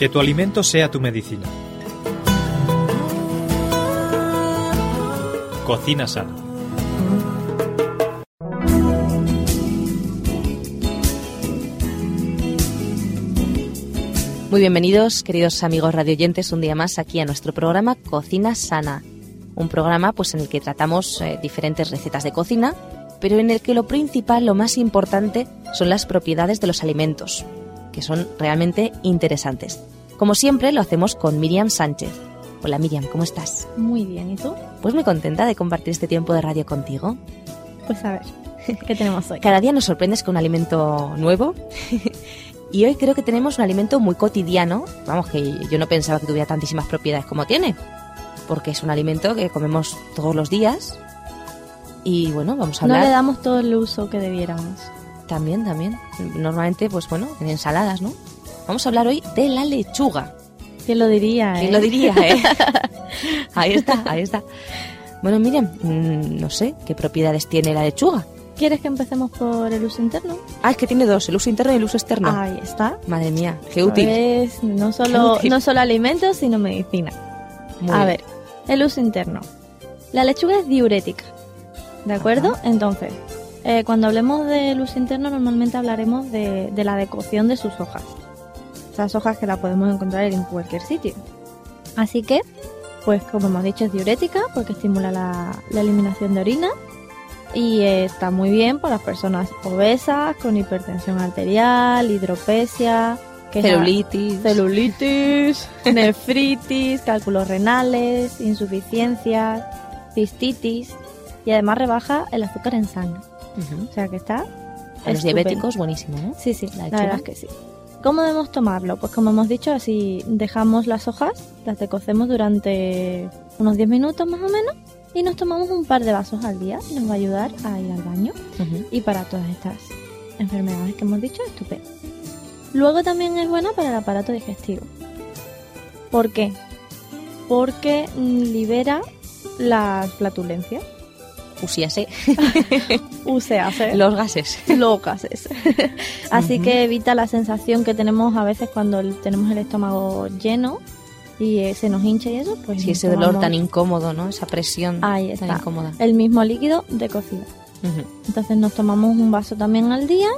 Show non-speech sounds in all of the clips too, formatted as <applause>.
Que tu alimento sea tu medicina. Cocina sana. Muy bienvenidos, queridos amigos radioyentes, un día más aquí a nuestro programa Cocina Sana. Un programa pues en el que tratamos eh, diferentes recetas de cocina, pero en el que lo principal, lo más importante, son las propiedades de los alimentos, que son realmente interesantes. Como siempre, lo hacemos con Miriam Sánchez. Hola Miriam, ¿cómo estás? Muy bien, ¿y tú? Pues muy contenta de compartir este tiempo de radio contigo. Pues a ver, <laughs> ¿qué tenemos hoy? Cada día nos sorprendes con un alimento nuevo. <laughs> y hoy creo que tenemos un alimento muy cotidiano. Vamos, que yo no pensaba que tuviera tantísimas propiedades como tiene. Porque es un alimento que comemos todos los días. Y bueno, vamos a hablar. No le damos todo el uso que debiéramos. También, también. Normalmente, pues bueno, en ensaladas, ¿no? Vamos a hablar hoy de la lechuga. ¿Quién lo diría, eh? ¿Quién lo diría, eh? <laughs> ahí está, ahí está. Bueno, Miriam, mm, no sé, ¿qué propiedades tiene la lechuga? ¿Quieres que empecemos por el uso interno? Ah, es que tiene dos, el uso interno y el uso externo. Ahí está. Madre mía, qué útil. Pues no solo, útil. no solo alimentos, sino medicina. Muy a bien. ver, el uso interno. La lechuga es diurética, ¿de acuerdo? Entonces, eh, cuando hablemos del uso interno, normalmente hablaremos de, de la decocción de sus hojas. Esas hojas que la podemos encontrar en cualquier sitio. Así que, pues como hemos dicho, es diurética porque estimula la, la eliminación de orina y eh, está muy bien para las personas obesas, con hipertensión arterial, hidropesia, Celulitis. celulitis, <laughs> nefritis, cálculos renales, insuficiencias, cistitis y además rebaja el azúcar en sangre. O sea que está. A los diabéticos, buenísimo, ¿no? Sí, sí, la la, verdad es que sí. ¿Cómo debemos tomarlo? Pues como hemos dicho, así dejamos las hojas, las decocemos durante unos 10 minutos más o menos y nos tomamos un par de vasos al día nos va a ayudar a ir al baño y para todas estas enfermedades que hemos dicho, estupendo. Luego también es buena para el aparato digestivo. ¿Por qué? Porque libera las flatulencias. Usíase. UCAC. <laughs> Los gases. los gases. <laughs> Así que evita la sensación que tenemos a veces cuando tenemos el estómago lleno y eh, se nos hincha y eso, pues Sí, ese dolor tan incómodo, ¿no? Esa presión Ahí tan está. incómoda. el mismo líquido de cocida. Ujú. Entonces nos tomamos un vaso también al día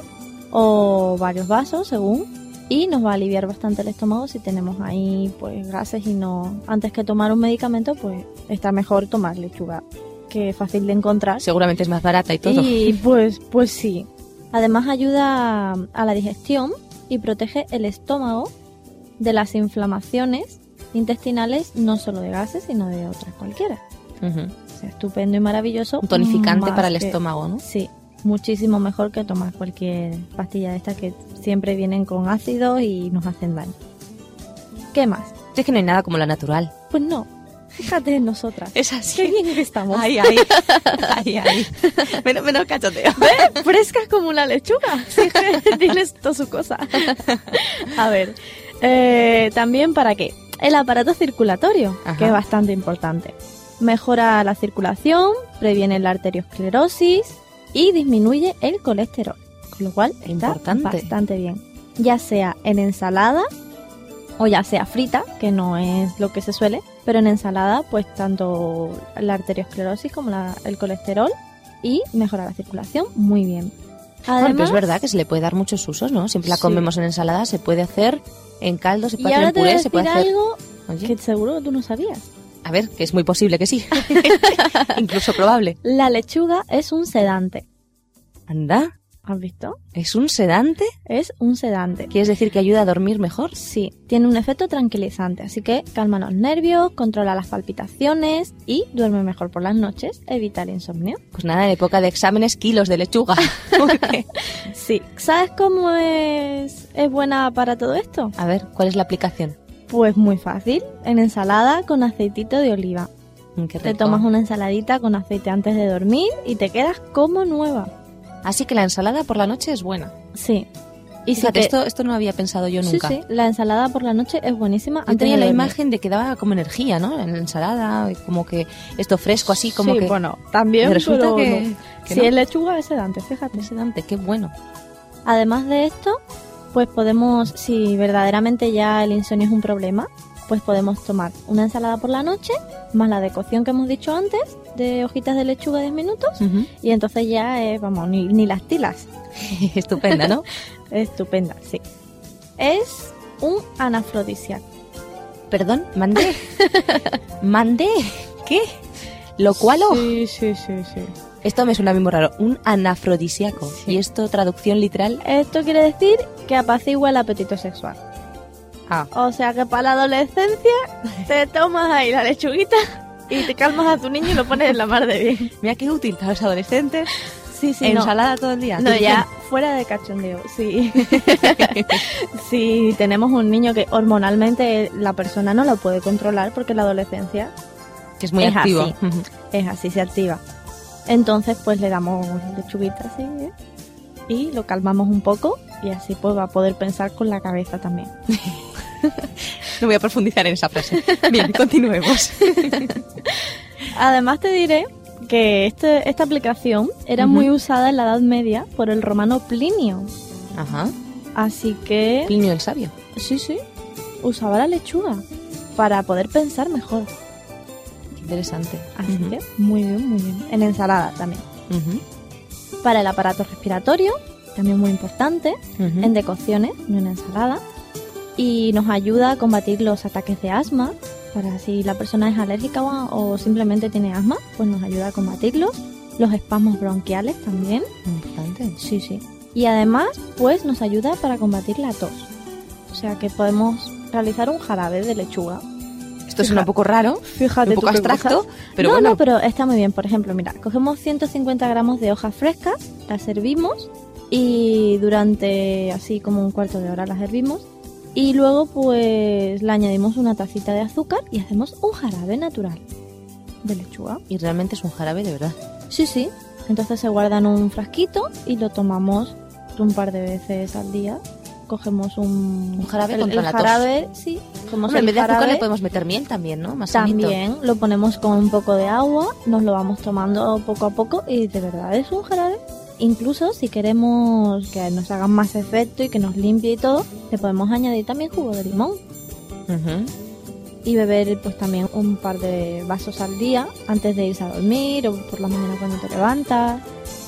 o varios vasos según y nos va a aliviar bastante el estómago si tenemos ahí pues gases y no antes que tomar un medicamento pues está mejor tomar lechuga que fácil de encontrar Seguramente es más barata y todo. Y pues, pues sí. Además ayuda a, la digestión y protege el estómago de las inflamaciones intestinales, no solo de gases, sino de otras cualquiera. Ujú. O sea, estupendo y maravilloso. Un tonificante para el que- estómago, ¿no? Sí, muchísimo mejor que tomar cualquier pastilla de estas que siempre vienen con ácidos y nos hacen daño. ¿Qué más? Es que no hay nada como lo natural. Pues no, fíjate en nosotras. Es así. Qué bien que estamos. Ay, ay. <laughs> ay, ay. Menos, menos cachoteo. ¿Ves? Frescas como una lechuga. Sí, <laughs> Tienes toda su cosa. A ver, eh, también para qué? El aparato circulatorio, Ajá. que es bastante importante. Mejora la circulación, previene la arteriosclerosis y disminuye el colesterol. Con lo cual está Importante. bastante bien. Ya sea en ensalada o ya sea frita, que no es lo que se suele, pero en ensalada pues tanto la arteriosclerosis como la- el colesterol y mejora la circulación muy bien. Bueno, pero es Además- verdad que se le puede dar muchos usos, ¿no? Siempre la Sí. comemos en ensalada, se puede hacer en caldo, se Y puede hacer ahora en puré, se puede hacer... algo Oye, que seguro tú no sabías. a ver, que es muy posible que sí. <laughs> <laughs> Incluso probable. La lechuga es un sedante. Anda, ¿Has visto? ¿es un sedante? Es un sedante. ¿Quieres decir que ayuda a dormir mejor? Sí, tiene un efecto tranquilizante, así que calma los nervios, controla las palpitaciones y duerme mejor por las noches, evita el insomnio. Pues nada, en época de exámenes, kilos de lechuga. <laughs> Sí. ¿Sabes cómo es, es buena para todo esto? A ver, ¿cuál es la aplicación? Pues muy fácil, en ensalada con aceitito de oliva. Mm, Te tomas una ensaladita con aceite antes de dormir y te quedas como nueva. Así que la ensalada por la noche es buena. Sí. Y si Fíjate, te- esto, esto no había pensado yo nunca. Sí, sí, la ensalada por la noche es buenísima. Yo tenía la dormir. imagen de que daba como energía, ¿no? En la ensalada, como que esto fresco así, como sí, que... bueno, también, Y resulta pero que, no. que si no. es lechuga es sedante, fíjate. Es sedante, qué bueno. Además de esto, Pues podemos, si verdaderamente ya el insomnio es un problema, pues podemos tomar una ensalada por la noche, más la de cocción que hemos dicho antes, de hojitas de lechuga de 10 minutos, y entonces ya, eh, vamos, ni, ni las tilas. <laughs> Estupenda, ¿no? <laughs> Estupenda, sí. Es un anafrodisíaco. Perdón, mandé. <laughs> mandé. ¿Qué? ¿Lo cual? Sí, sí, sí, sí. Esto me suena muy raro. Un anafrodisíaco. Sí. ¿Y esto, traducción literal? Esto quiere decir que apacigua el apetito sexual. Ah. O sea que para la adolescencia te tomas ahí la lechuguita y te calmas a tu niño y lo pones en la mar de bien. <laughs> Mira qué útil para los adolescentes. Sí, sí, no. Ensalada todo el día. No, ya <laughs> fuera de cachondeo, sí. <laughs> si tenemos un niño que hormonalmente la persona no lo puede controlar porque la adolescencia Que es muy Es activo. así. Es así, se activa. Entonces pues le damos lechuguita así ¿eh? y lo calmamos un poco y así pues va a poder pensar con la cabeza también. No voy a profundizar en esa frase. Bien, continuemos. <laughs> Además te diré que este- esta aplicación era muy usada en la Edad Media por el romano Plinio. Ajá. Así que Plinio el sabio. sí, sí, usaba la lechuga para poder pensar mejor. Qué interesante. Así que muy bien, muy bien. En ensalada también. Para el aparato respiratorio, también muy importante. En decocciones, no en ensalada. Y nos ayuda a combatir los ataques de asma. Para si la persona es alérgica o, simplemente tiene asma, pues nos ayuda a combatirlos. Los espasmos bronquiales también. Importante. Sí, sí. Y además, pues nos ayuda para combatir la tos. O sea que podemos realizar un jarabe de lechuga. Esto suena un poco raro, Fíjate un poco abstracto, pero no, bueno. no, pero está muy bien. Por ejemplo, mira, cogemos 150 gramos de hojas frescas, las hervimos y durante así como un cuarto de hora las hervimos y luego pues le añadimos una tacita de azúcar y hacemos un jarabe natural de lechuga. Y realmente es un jarabe de verdad. Sí, sí. Entonces se guarda en un frasquito y lo tomamos un par de veces al día. Cogemos un, Un jarabe el, contra el la tos. jarabe, sí. Hombre, en vez de azúcar jarabe. le podemos meter miel también, ¿no? Más. También lo ponemos con un poco de agua, nos lo vamos tomando poco a poco y de verdad es un jarabe. Incluso si queremos que nos haga más efecto y que nos limpie y todo, le podemos añadir también jugo de limón y beber pues también un par de vasos al día antes de irse a dormir o por la mañana cuando te levantas,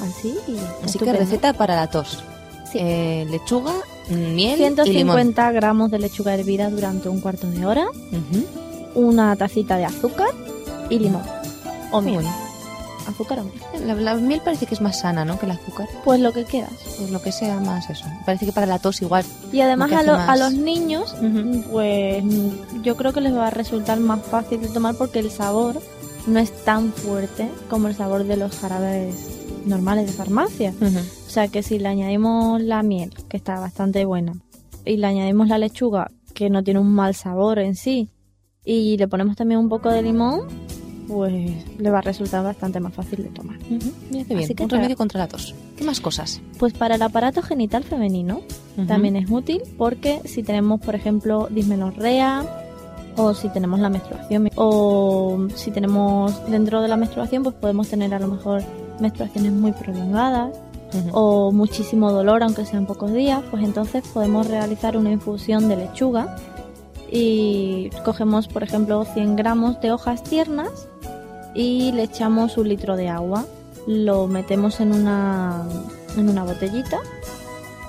así y Así que receta para la tos. Sí. Eh, lechuga, miel y limón. 150 gramos de lechuga hervida durante un cuarto de hora, una tacita de azúcar y limón o miel. bueno. Azúcar o miel. La, la miel parece que es más sana, ¿no? Que el azúcar. Pues lo que quieras. Pues lo que sea más eso. Parece que para la tos igual. Y además a, lo- a los niños, pues yo creo que les va a resultar más fácil de tomar porque el sabor no es tan fuerte como el sabor de los jarabes normales de farmacia. O sea que si le añadimos la miel, que está bastante buena, y le añadimos la lechuga, que no tiene un mal sabor en sí, y le ponemos también un poco de limón, pues le va a resultar bastante más fácil de tomar. Mira qué bien. Así que un para- remedio contra la tos. ¿Qué más cosas? Pues para el aparato genital femenino, también es útil porque si tenemos, por ejemplo, dismenorrea o si tenemos la menstruación o si tenemos dentro de la menstruación, pues podemos tener a lo mejor menstruaciones muy prolongadas o muchísimo dolor, aunque sean pocos días, pues entonces podemos realizar una infusión de lechuga y cogemos, por ejemplo, 100 gramos de hojas tiernas y le echamos un litro de agua. Lo metemos en una, en una botellita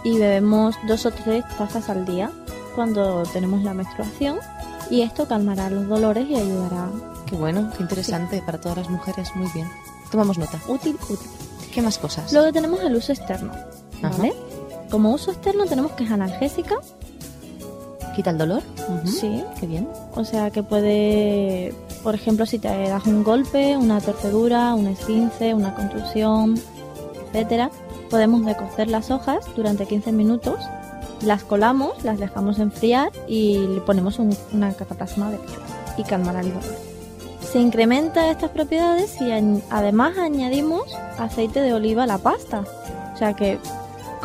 y bebemos dos o tres tazas al día cuando tenemos la menstruación y esto calmará los dolores y ayudará. Qué bueno, qué interesante para todas las mujeres. Muy bien. Tomamos nota. Útil, útil. ¿Qué más cosas? Luego tenemos el uso externo, Ajá. ¿vale? Como uso externo tenemos que es analgésica, ¿Quita el dolor? Sí, Qué bien. o sea que puede, por ejemplo, si te das un golpe, una torcedura, un esguince, una contusión, etcétera, podemos decocer las hojas durante 15 minutos, las colamos, las dejamos enfriar y le ponemos un- una cataplasma de y calmará el dolor. Se incrementa estas propiedades si añ- además añadimos aceite de oliva a la pasta. O sea que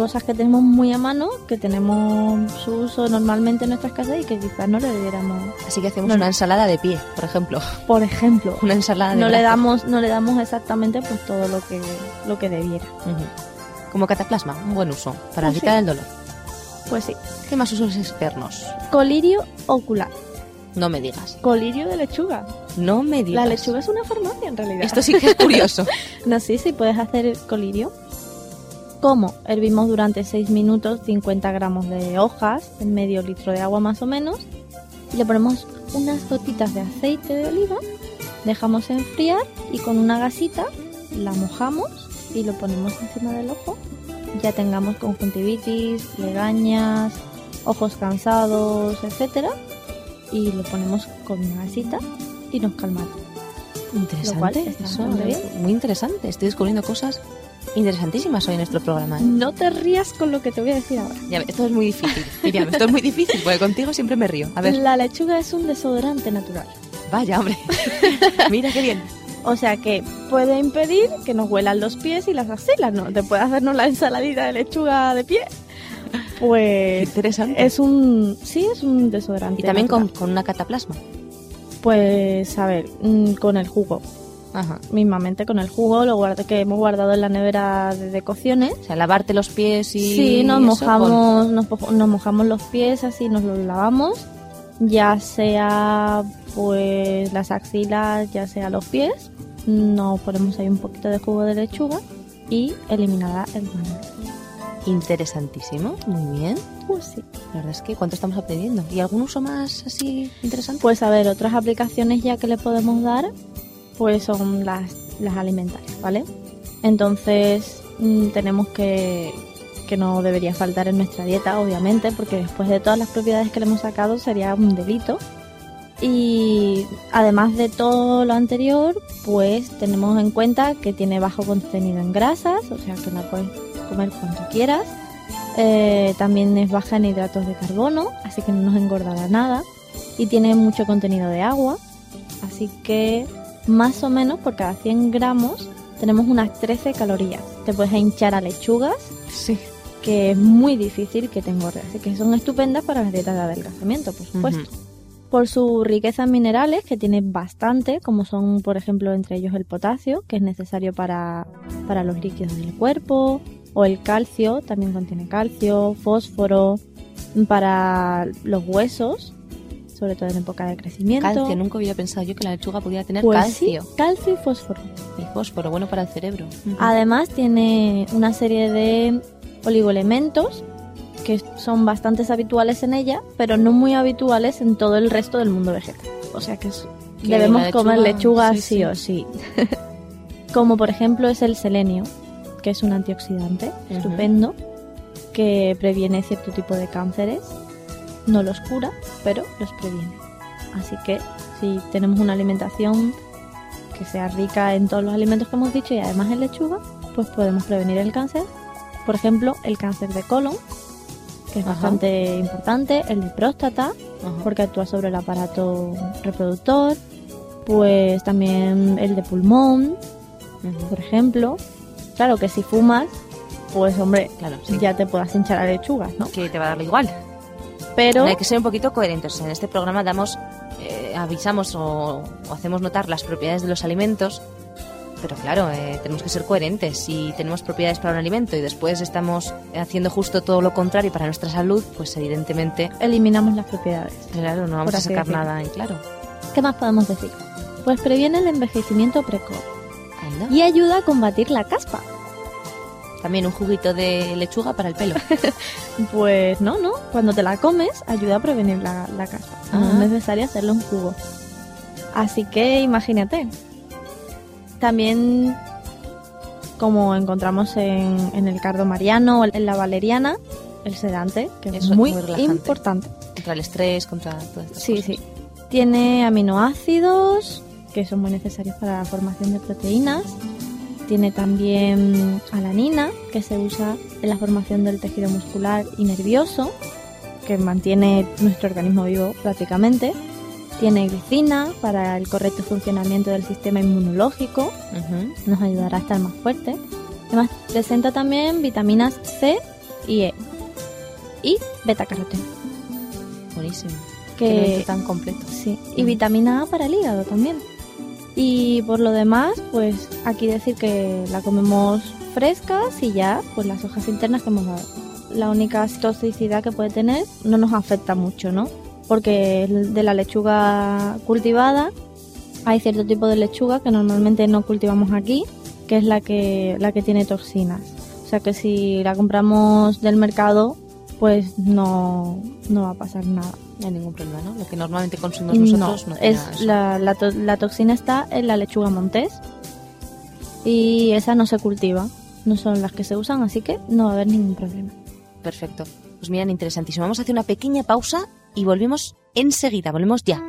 cosas que tenemos muy a mano, que tenemos su uso normalmente en nuestras casas y que quizás no le diéramos. Así que hacemos No, una ensalada de pie, por ejemplo. Por ejemplo, Una ensalada de no le damos no le damos exactamente pues todo lo que lo que debiera. Como cataplasma, un buen uso para Pues sí. quitar el dolor. Pues sí. ¿Qué más usos externos? Colirio ocular. No me digas. Colirio de lechuga. No me digas. La lechuga es una farmacia en realidad. Esto sí que es curioso. <laughs> no, sí, sí, puedes hacer colirio. ¿Cómo? Hervimos durante 6 minutos 50 gramos de hojas en medio litro de agua más o menos. Y le ponemos unas gotitas de aceite de oliva. Dejamos enfriar y con una gasita la mojamos y lo ponemos encima del ojo. Ya tengamos conjuntivitis, legañas, ojos cansados, etcétera, y lo ponemos con una gasita y nos calma. Interesante. Lo cual está eso, bien. Muy interesante. Estoy descubriendo cosas interesantísimas hoy en nuestro programa. ¿eh? No te rías con lo que te voy a decir ahora. Ya, esto es muy difícil. Miriam, esto es muy difícil porque contigo siempre me río. A ver, La lechuga es un desodorante natural. vaya, hombre. <laughs> Mira qué bien. O sea que puede impedir que nos huelan los pies y las axilas, ¿no? Te puede hacernos la ensaladita de lechuga de pie. Pues interesante. es un... Sí, es un desodorante y también con, con una cataplasma. Pues, a ver, mm, con el jugo. Ajá. Mismamente con el jugo, lo guardo, que hemos guardado en la nevera de, de cocciones. O sea, lavarte los pies y. Sí, nos mojamos, nos, po- nos mojamos los pies así, nos los lavamos, ya sea pues las axilas, ya sea los pies, nos ponemos ahí un poquito de jugo de lechuga y eliminará el con- Interesantísimo. Muy bien. Pues sí. La verdad es que cuánto estamos aprendiendo. ¿Y algún uso más así interesante? Pues a ver, otras aplicaciones ya que le podemos dar, pues son las, las alimentarias, ¿vale? Entonces mm, tenemos que, que no debería faltar en nuestra dieta, obviamente, porque después de todas las propiedades que le hemos sacado sería un delito. Y además de todo lo anterior, pues tenemos en cuenta que tiene bajo contenido en grasas, o sea que la puedes comer cuanto quieras. Eh, también es baja en hidratos de carbono, así que no nos engordará nada. Y tiene mucho contenido de agua, así que más o menos por cada 100 gramos tenemos unas 13 calorías. Te puedes hinchar a lechugas, Sí. que es muy difícil que te engorde, así que son estupendas para las dietas de adelgazamiento, por supuesto. Por su riqueza en minerales, que tiene bastante, como son, por ejemplo, entre ellos el potasio, que es necesario para, para los líquidos del cuerpo, o el calcio, también contiene calcio, fósforo, para los huesos, sobre todo en época de crecimiento. Calcio, nunca había pensado yo que la lechuga podía tener Pues calcio sí, calcio y fósforo. y fósforo, bueno para el cerebro. Además tiene una serie de oligoelementos que son bastante habituales en ella, pero no muy habituales en todo el resto del mundo vegetal. O sea que es- Que debemos la comer lechuga, lechuga sí, sí, o sí. <laughs> Como por ejemplo es el selenio, que es un antioxidante Ujú. estupendo que previene cierto tipo de cánceres. No los cura, pero los previene. Así que si tenemos una alimentación que sea rica en todos los alimentos que hemos dicho y además en lechuga, pues podemos prevenir el cáncer. Por ejemplo, el cáncer de colon, que es Ajá. bastante importante, el de próstata, Ajá. porque actúa sobre el aparato reproductor, pues también el de pulmón, por ejemplo. Claro que si fumas, pues hombre, Claro, sí. ya te puedas hinchar a lechugas, ¿no? Que te va a darle igual. Pero Hay que ser un poquito coherentes. En este programa damos, eh, avisamos o, o hacemos notar las propiedades de los alimentos, pero claro, eh, tenemos que ser coherentes. Si tenemos propiedades para un alimento y después estamos haciendo justo todo lo contrario para nuestra salud, pues evidentemente, eliminamos las propiedades. claro, no vamos a sacar decirlo. nada en claro. ¿Qué más podemos decir? Pues previene el envejecimiento precoz Anda. y ayuda a combatir la caspa. También un juguito de lechuga para el pelo. <laughs> Pues no, no. Cuando te la comes, ayuda a prevenir la, la caspa. No Ah. es necesario hacerlo en jugo. Así que imagínate. También, como encontramos en, en el cardo mariano o en la valeriana, el sedante, que es Eso es muy, muy importante. contra el estrés, contra todas estas Sí, cosas. sí. Tiene aminoácidos, que son muy necesarios para la formación de proteínas. Tiene también alanina, que se usa en la formación del tejido muscular y nervioso, que mantiene nuestro organismo vivo prácticamente. Tiene glicina para el correcto funcionamiento del sistema inmunológico, nos ayudará a estar más fuerte. Además, presenta también vitaminas C y E y beta-caroteno. Buenísimo. Que- Que tan completo. Sí, y Mm. vitamina A para el hígado también. Y por lo demás, pues aquí decir que la comemos fresca y ya, pues las hojas internas que hemos dado. la única toxicidad que puede tener no nos afecta mucho, ¿no? Porque de la lechuga cultivada hay cierto tipo de lechuga que normalmente no cultivamos aquí, que es la que, la que tiene toxinas. O sea que si la compramos del mercado, pues no, no va a pasar nada. No hay ningún problema, ¿no? Lo que normalmente consumimos nosotros no, es la, la, la, toxina está en la lechuga montés y esa no se cultiva, no son las que se usan, así que no va a haber ningún problema. Perfecto. Pues miran, interesantísimo. Vamos a hacer una pequeña pausa y volvemos enseguida, volvemos ya.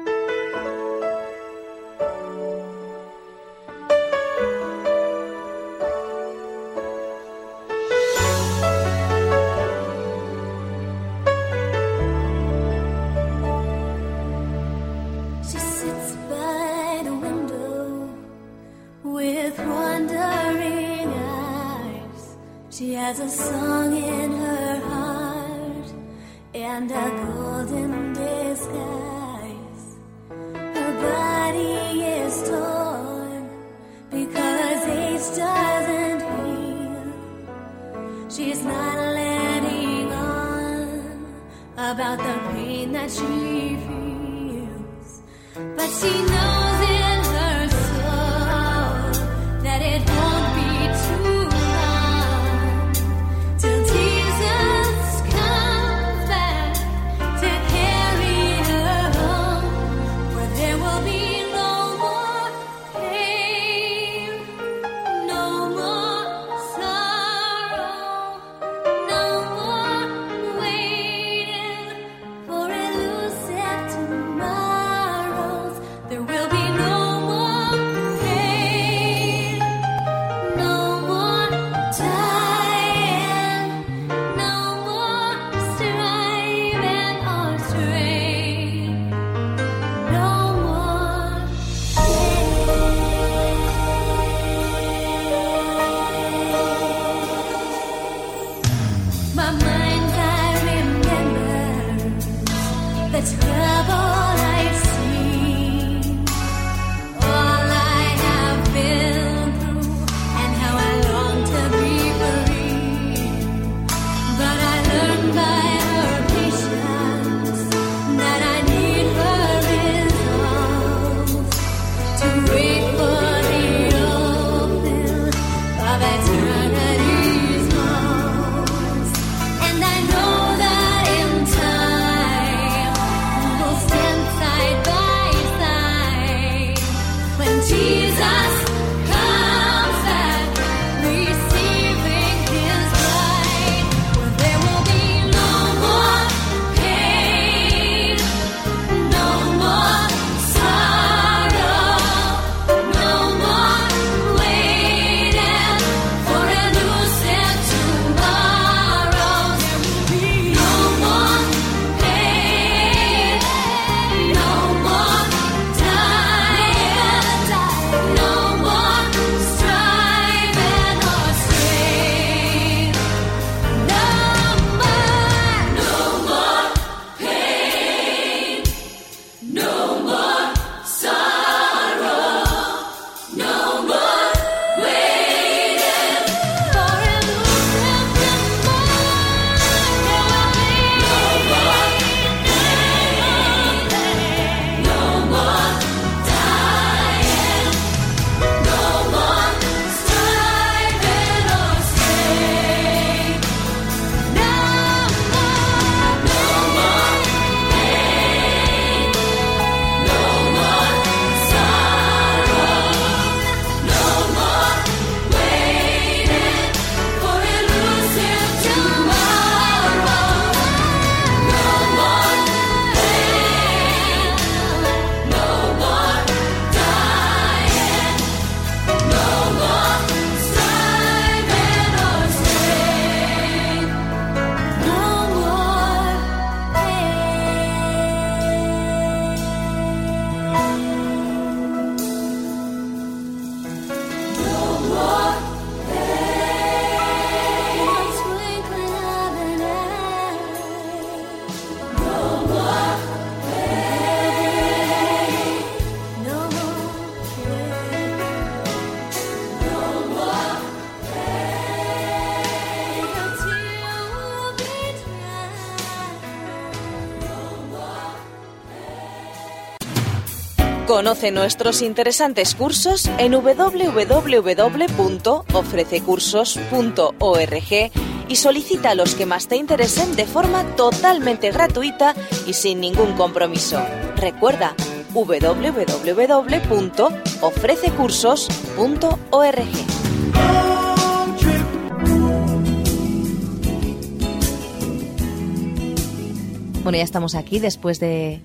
Conoce nuestros interesantes cursos en www.ofrececursos.org y solicita los que más te interesen de forma totalmente gratuita y sin ningún compromiso. Recuerda www.ofrececursos.org. Bueno, ya estamos aquí después de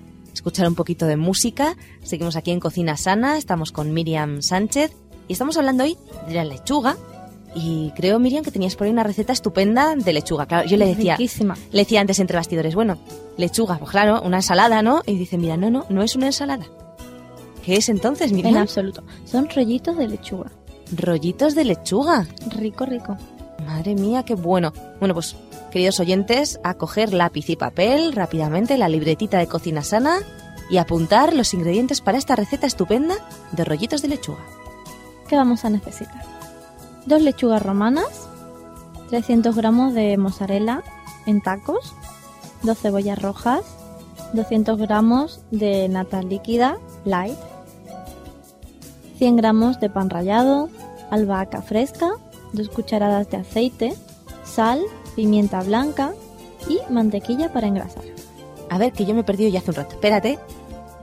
escuchar un poquito de música. Seguimos aquí en Cocina Sana, estamos con Miriam Sánchez y estamos hablando hoy de la lechuga. Y creo, Miriam, que tenías por ahí una receta estupenda de lechuga. Claro, yo le decía, le decía antes entre bastidores, bueno, lechuga, pues claro, una ensalada, ¿no? Y dice, mira, no, no, no es una ensalada. ¿Qué es entonces, Miriam? En absoluto. Son rollitos de lechuga. Rollitos de lechuga. Rico, rico. Madre mía, qué bueno. Bueno, pues queridos oyentes, a coger lápiz y papel rápidamente, la libretita de cocina sana y apuntar los ingredientes para esta receta estupenda de rollitos de lechuga. ¿Qué vamos a necesitar? Dos lechugas romanas, 300 gramos de mozzarella en tacos, dos cebollas rojas, 200 gramos de nata líquida light, 100 gramos de pan rallado, albahaca fresca, dos cucharadas de aceite, sal pimienta blanca y mantequilla para engrasar. A ver, que yo me he perdido ya hace un rato. Espérate.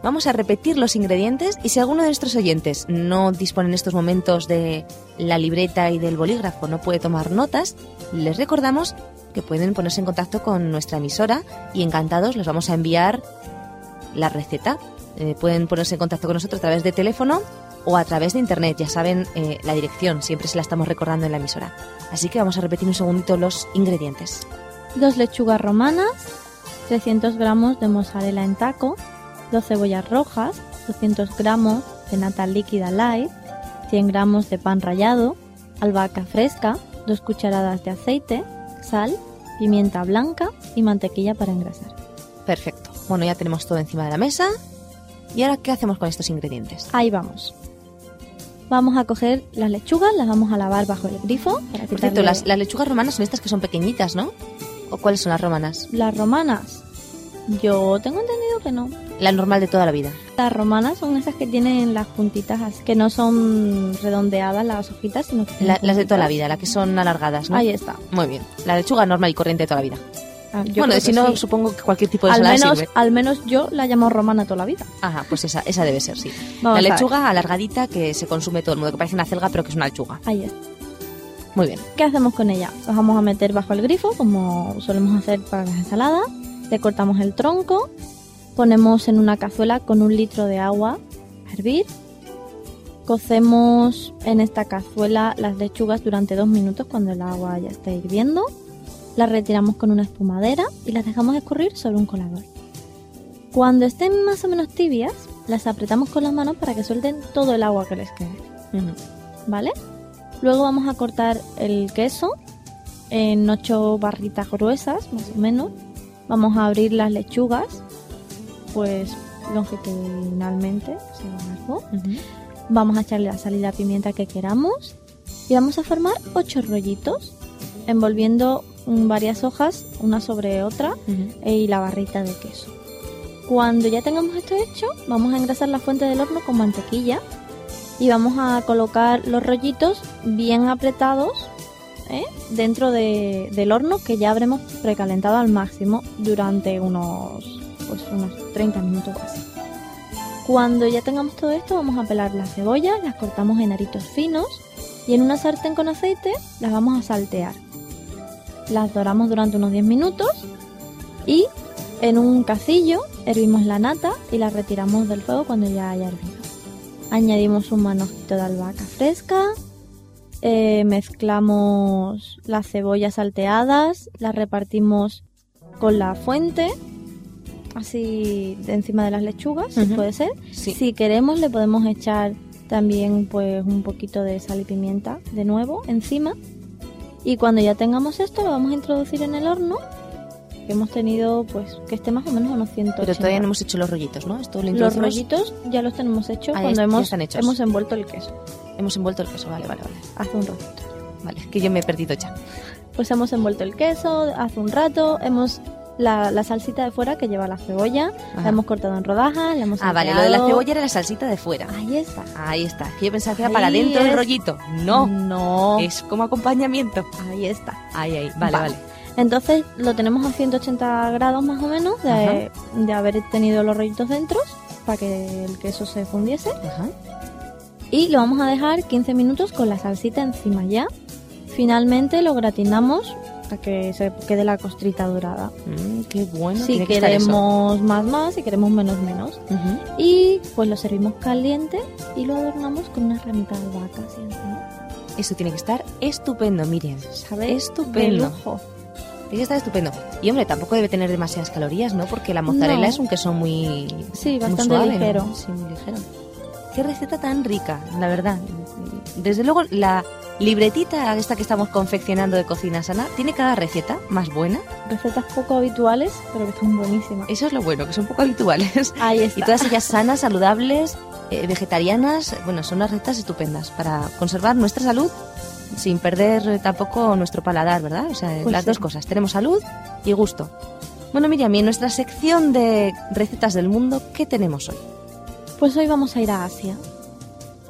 Vamos a repetir los ingredientes y si alguno de nuestros oyentes no dispone en estos momentos de la libreta y del bolígrafo, no puede tomar notas, les recordamos que pueden ponerse en contacto con nuestra emisora y encantados les vamos a enviar la receta. Eh, pueden ponerse en contacto con nosotros a través de teléfono o a través de internet. Ya saben eh, la dirección, siempre se la estamos recordando en la emisora. Así que vamos a repetir un segundito los ingredientes. Dos lechugas romanas, 300 gramos de mozzarella en taco, dos cebollas rojas, 200 gramos de nata líquida light, 100 gramos de pan rallado, albahaca fresca, dos cucharadas de aceite, sal, pimienta blanca y mantequilla para engrasar. Perfecto. Bueno, ya tenemos todo encima de la mesa. ¿Y ahora qué hacemos con estos ingredientes? Ahí vamos vamos a coger las lechugas, las vamos a lavar bajo el grifo. Para Por cierto, las, lechugas romanas son estas que son pequeñitas, ¿no? ¿O cuáles son las romanas? Las romanas. Yo tengo entendido que no. La normal de toda la vida. Las romanas son esas que tienen las puntitas, que no son redondeadas las hojitas, sino que las de toda la vida, las que son alargadas, ¿no? Ahí está. Muy bien. La lechuga normal y corriente de toda la vida. Ah, bueno, si no, supongo que cualquier tipo de al menos, Al menos yo la llamo romana toda la vida. Ajá, pues esa, esa debe ser, sí. la lechuga alargadita que se consume todo el mundo, que parece una celga, pero que es una lechuga. Ahí está. Muy bien. ¿Qué hacemos con ella? Las vamos a meter bajo el grifo, como solemos hacer para las ensaladas. Le cortamos el tronco, ponemos en una cazuela con un litro de agua a hervir. Cocemos en esta cazuela las lechugas durante dos minutos cuando el agua ya esté hirviendo las retiramos con una espumadera y las dejamos escurrir sobre un colador. Cuando estén más o menos tibias, las apretamos con las manos para que suelten todo el agua que les quede. ¿Vale? Luego vamos a cortar el queso en ocho barritas gruesas, más o menos. Vamos a abrir las lechugas, pues longitudinalmente, Vamos a echarle la sal y la pimienta que queramos. Y vamos a formar ocho rollitos, envolviendo varias hojas, una sobre otra, e y la barrita de queso. Cuando ya tengamos esto hecho, vamos a engrasar la fuente del horno con mantequilla y vamos a colocar los rollitos bien apretados ¿eh? dentro del horno que ya habremos precalentado al máximo durante unos, pues unos 30 minutos así. Cuando ya tengamos todo esto, vamos a pelar las cebollas, las cortamos en aritos finos y en una sartén con aceite las vamos a saltear las doramos durante unos 10 minutos y en un cacillo hervimos la nata y la retiramos del fuego cuando ya haya hervido. Añadimos un manojito de albahaca fresca, eh, mezclamos las cebollas salteadas, las repartimos con la fuente, así de encima de las lechugas, si puede ser. Si queremos le podemos echar también pues un poquito de sal y pimienta de nuevo encima y cuando ya tengamos esto, lo vamos a introducir en el horno. Que hemos tenido, pues, que esté más o menos a unos 180. Pero todavía no hemos hecho los rollitos, ¿no? Esto los rollitos ya los tenemos hechos cuando hemos, hemos envuelto el queso. Hemos envuelto el queso, vale, vale, vale. Hace un ratito. Vale, que yo me he perdido ya. Pues hemos envuelto el queso hace un rato, hemos la, la salsita de fuera que lleva la cebolla, Ajá. la hemos cortado en rodajas, la hemos Ah, vale, lo de la cebolla era la salsita de fuera. Ahí está. Ahí está. Yo pensaba que era Ahí para dentro del es. rollito. No, No. es como acompañamiento. Ahí está. Ahí, ahí. Vale, Vale. vale. Entonces lo tenemos a 180 grados más o menos de, de haber tenido los rollitos dentro para que el queso se fundiese. Ajá. Y lo vamos a dejar 15 minutos con la salsita encima ya. Finalmente lo gratinamos para que se quede la costrita dorada. Mm, qué bueno. si tiene que queremos más más, si queremos menos menos. Y pues lo servimos caliente y lo adornamos con una ramita de así encima. Eso tiene que estar estupendo, Miriam. ¿Sabe? De Estupendo. lujo. Tiene que estar estupendo. Y hombre, tampoco debe tener demasiadas calorías, ¿no? Porque la mozzarella No. es un queso muy, Sí, muy bastante ligero. Sí, muy ligero. Qué receta tan rica, la verdad. Desde luego, la libretita esta que estamos confeccionando de cocina sana tiene cada receta más buena. Recetas poco habituales, pero que están buenísimas. Eso es lo bueno, que son poco habituales. <laughs> Ahí está. Y todas ellas sanas, saludables, eh, vegetarianas. Bueno, son unas recetas estupendas para conservar nuestra salud sin perder tampoco nuestro paladar, ¿verdad? O sea, Pues las sí. dos cosas. Tenemos salud y gusto. Bueno, Miriam, y en nuestra sección de recetas del mundo, ¿qué tenemos hoy? Pues hoy vamos a ir a Asia.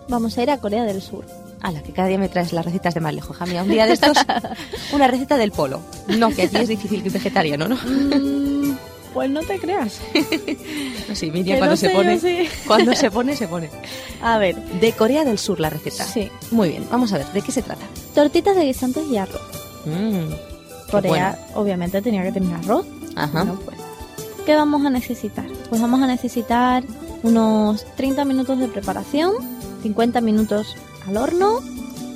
Vamos a ir a Corea del Sur. La que cada día me traes las recetas de más lejos, Jamia. Un día de estos, <laughs> una receta del polo. No, que aquí es difícil que es vegetariano, ¿no? Mm, pues no te creas. <laughs> No, sí, Miriam Que cuando no se pone, sí. cuando se pone, se pone. <laughs> A ver, De Corea del Sur la receta. sí. Muy bien, vamos a ver, ¿de qué se trata? Tortitas de guisantes y arroz. Mm, Corea, obviamente, tenía que tener arroz. Ajá. Pues, ¿Qué vamos a necesitar? Pues vamos a necesitar unos 30 minutos de preparación, 50 minutos al horno.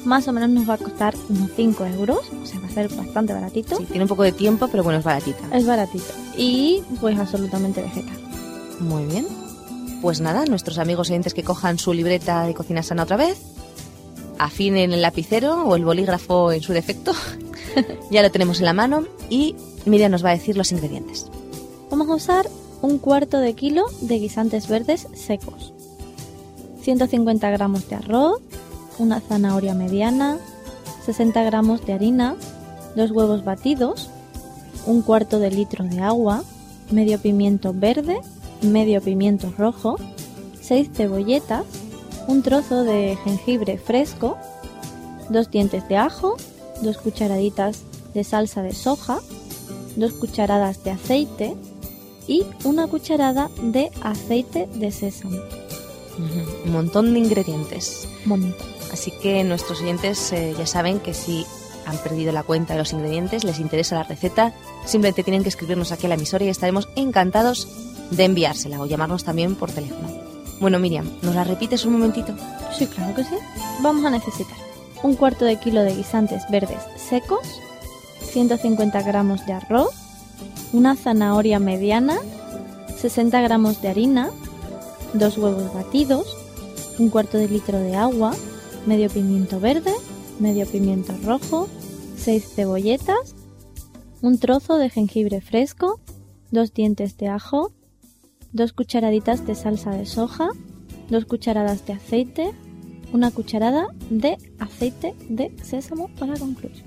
Más o menos nos va a costar unos 5 euros. O sea, va a ser bastante baratito. Sí, tiene un poco de tiempo, pero bueno, es baratita. Es baratito. Y pues absolutamente vegetal. Muy bien. Pues nada, nuestros amigos oyentes que cojan su libreta de cocina sana otra vez, afinen el lapicero o el bolígrafo en su defecto, <laughs> ya lo tenemos en la mano y Miriam nos va a decir los ingredientes. Vamos a usar un cuarto de kilo de guisantes verdes secos, 150 gramos de arroz, una zanahoria mediana, 60 gramos de harina, dos huevos batidos, un cuarto de litro de agua, medio pimiento verde, medio pimiento rojo, 6 cebolletas, un trozo de jengibre fresco, dos dientes de ajo, dos cucharaditas de salsa de soja, dos cucharadas de aceite y una cucharada de aceite de sésamo. Un montón de ingredientes. Así que nuestros oyentes eh, ya saben que si han perdido la cuenta de los ingredientes, les interesa la receta, simplemente tienen que escribirnos aquí a la emisora y estaremos encantados de enviársela o llamarnos también por teléfono. Bueno, Miriam, ¿nos la repites un momentito? Sí, claro que sí. Vamos a necesitar un cuarto de kilo de guisantes verdes secos, 150 gramos de arroz, una zanahoria mediana, 60 gramos de harina, dos huevos batidos, un cuarto de litro de agua, medio pimiento verde, medio pimiento rojo, seis cebolletas, un trozo de jengibre fresco, dos dientes de ajo, dos cucharaditas de salsa de soja, dos cucharadas de aceite, una cucharada de aceite de sésamo para concluir.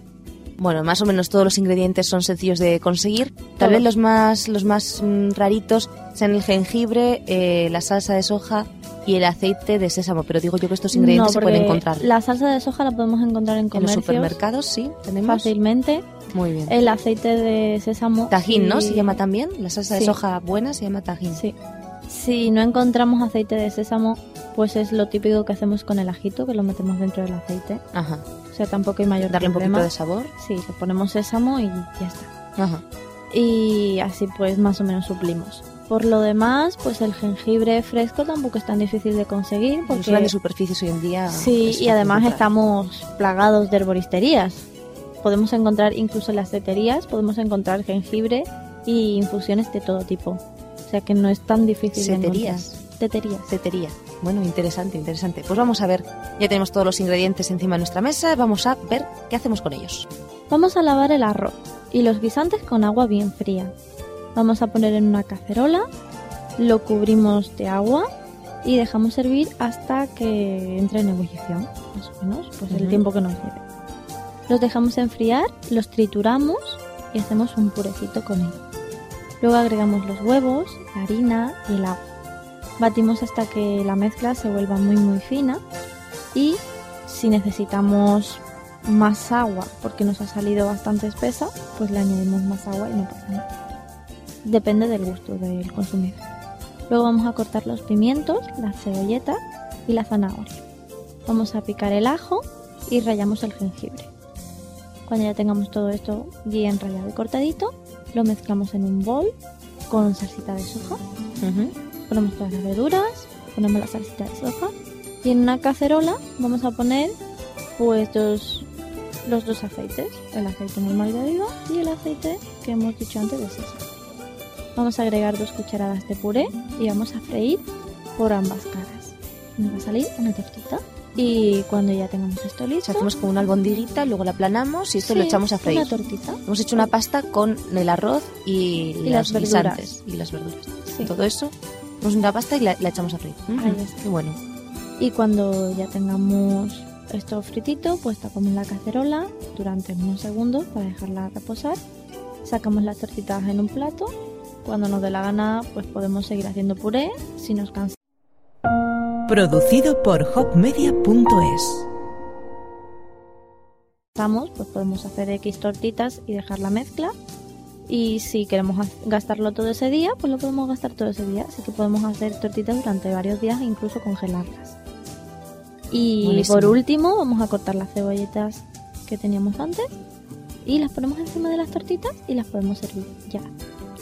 Bueno, más o menos todos los ingredientes son sencillos de conseguir. Tal vez los más, los más mm, raritos sean el jengibre, eh, la salsa de soja y el aceite de sésamo. Pero digo yo que estos ingredientes No, se pueden encontrar La salsa de soja la podemos encontrar en en los comercios supermercados, sí, tenemos. fácilmente. Muy bien. El aceite de sésamo. Tajín, ¿no? Se llama también. La salsa de soja buena se llama tajín. Sí. Si no encontramos aceite de sésamo, pues es lo típico que hacemos con el ajito, que lo metemos dentro del aceite. Ajá. O sea, tampoco hay mayor Darle un poquito de sabor. Sí, le ponemos sésamo y ya está. Ajá. y así pues más o menos suplimos. Por lo demás, pues el jengibre fresco tampoco es tan difícil de conseguir porque grandes superficies hoy en día. sí, y además estamos plagados de herboristerías. Podemos encontrar incluso en las teterías, podemos encontrar jengibre y infusiones de todo tipo. Sea que no es tan difícil de Seterías. encontrar. Teterías. Cetería. Bueno, interesante, interesante. Pues vamos a ver, ya tenemos todos los ingredientes encima de nuestra mesa, vamos a ver qué hacemos con ellos. Vamos a lavar el arroz y los guisantes con agua bien fría. Vamos a poner en una cacerola, lo cubrimos de agua y dejamos hervir hasta que entre en ebullición, más o menos, pues el Ujú. tiempo que nos lleve. Los dejamos enfriar, los trituramos y hacemos un purecito con ellos. Luego agregamos los huevos, la harina y el agua. Batimos hasta que la mezcla se vuelva muy muy fina y si necesitamos más agua porque nos ha salido bastante espesa, pues le añadimos más agua y no pasa nada. Depende del gusto del consumidor. Luego vamos a cortar los pimientos, la cebolleta y la zanahoria. Vamos a picar el ajo y rallamos el jengibre. Cuando ya tengamos todo esto bien rallado y cortadito, lo mezclamos en un bol con salsita de soja. Ponemos todas las verduras, ponemos la salsita de soja y en una cacerola vamos a poner pues dos, los dos aceites, el aceite normal de oliva y el aceite que hemos dicho antes de sésamo. Vamos a agregar dos cucharadas de puré y vamos a freír por ambas caras. Nos va a salir una tortita. Y cuando ya tengamos esto listo, hacemos como una albondiguita, luego la aplanamos y esto lo Sí, echamos a freír. Una tortita. Hemos hecho una pasta con el arroz y, Y las las verduras. y las verduras. Sí. Todo eso, hacemos una pasta y la, la echamos a freír. Ahí Mm, está. Qué bueno. Y cuando ya tengamos esto fritito, pues tapamos la cacerola durante unos segundos para dejarla reposar. Sacamos las tortitas en un plato. Cuando nos dé la gana, pues podemos seguir haciendo puré. Si nos cansamos, Producido por hopmedia.es. pues podemos hacer X tortitas y dejar la mezcla. Y si queremos gastarlo todo ese día, pues lo podemos gastar todo ese día. Así que podemos hacer tortitas durante varios días e incluso congelarlas. Y Buenísimo. por último, vamos a cortar las cebolletas que teníamos antes y las ponemos encima de las tortitas y las podemos servir ya.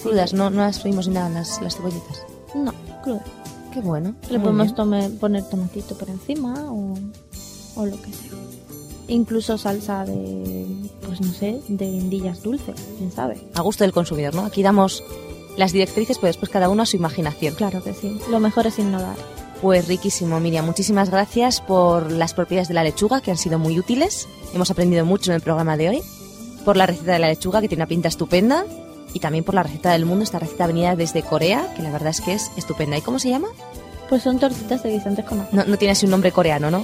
Crudas, no, no las freímos ni nada las, las cebollitas. No, crudas. Qué bueno. Le podemos tome- poner tomatito por encima o, o lo que sea. Incluso salsa de, pues no sé, de guindillas dulces, quién sabe. A gusto del consumidor, ¿no? Aquí damos las directrices, pero después cada uno a su imaginación. Claro que sí. Lo mejor es innovar. Pues riquísimo, Miriam. Muchísimas gracias por las propiedades de la lechuga, que han sido muy útiles. Hemos aprendido mucho en el programa de hoy. Por la receta de la lechuga, que tiene una pinta estupenda. Y también por la receta del mundo, esta receta venida desde Corea, que la verdad es que es estupenda. ¿Y cómo se llama? Pues son tortitas de guisantes con ajo. No, no tiene así un nombre coreano, ¿no?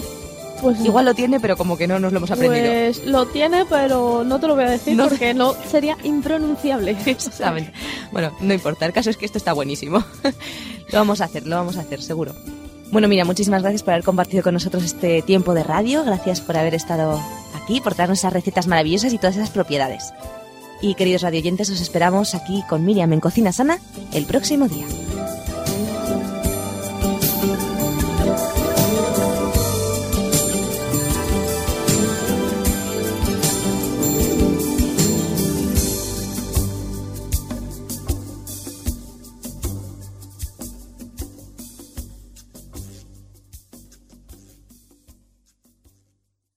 Pues no. Igual lo tiene, pero como que no nos lo hemos aprendido. Pues lo tiene, pero no te lo voy a decir No. porque no sería impronunciable. <laughs> Exactamente. Bueno, no importa, el caso es que esto está buenísimo. <laughs> lo vamos a hacer, lo vamos a hacer, seguro. Bueno, mira, muchísimas gracias por haber compartido con nosotros este tiempo de radio, gracias por haber estado aquí, por darnos esas recetas maravillosas y todas esas propiedades. Y queridos radioyentes, os esperamos aquí con Miriam en Cocina Sana el próximo día.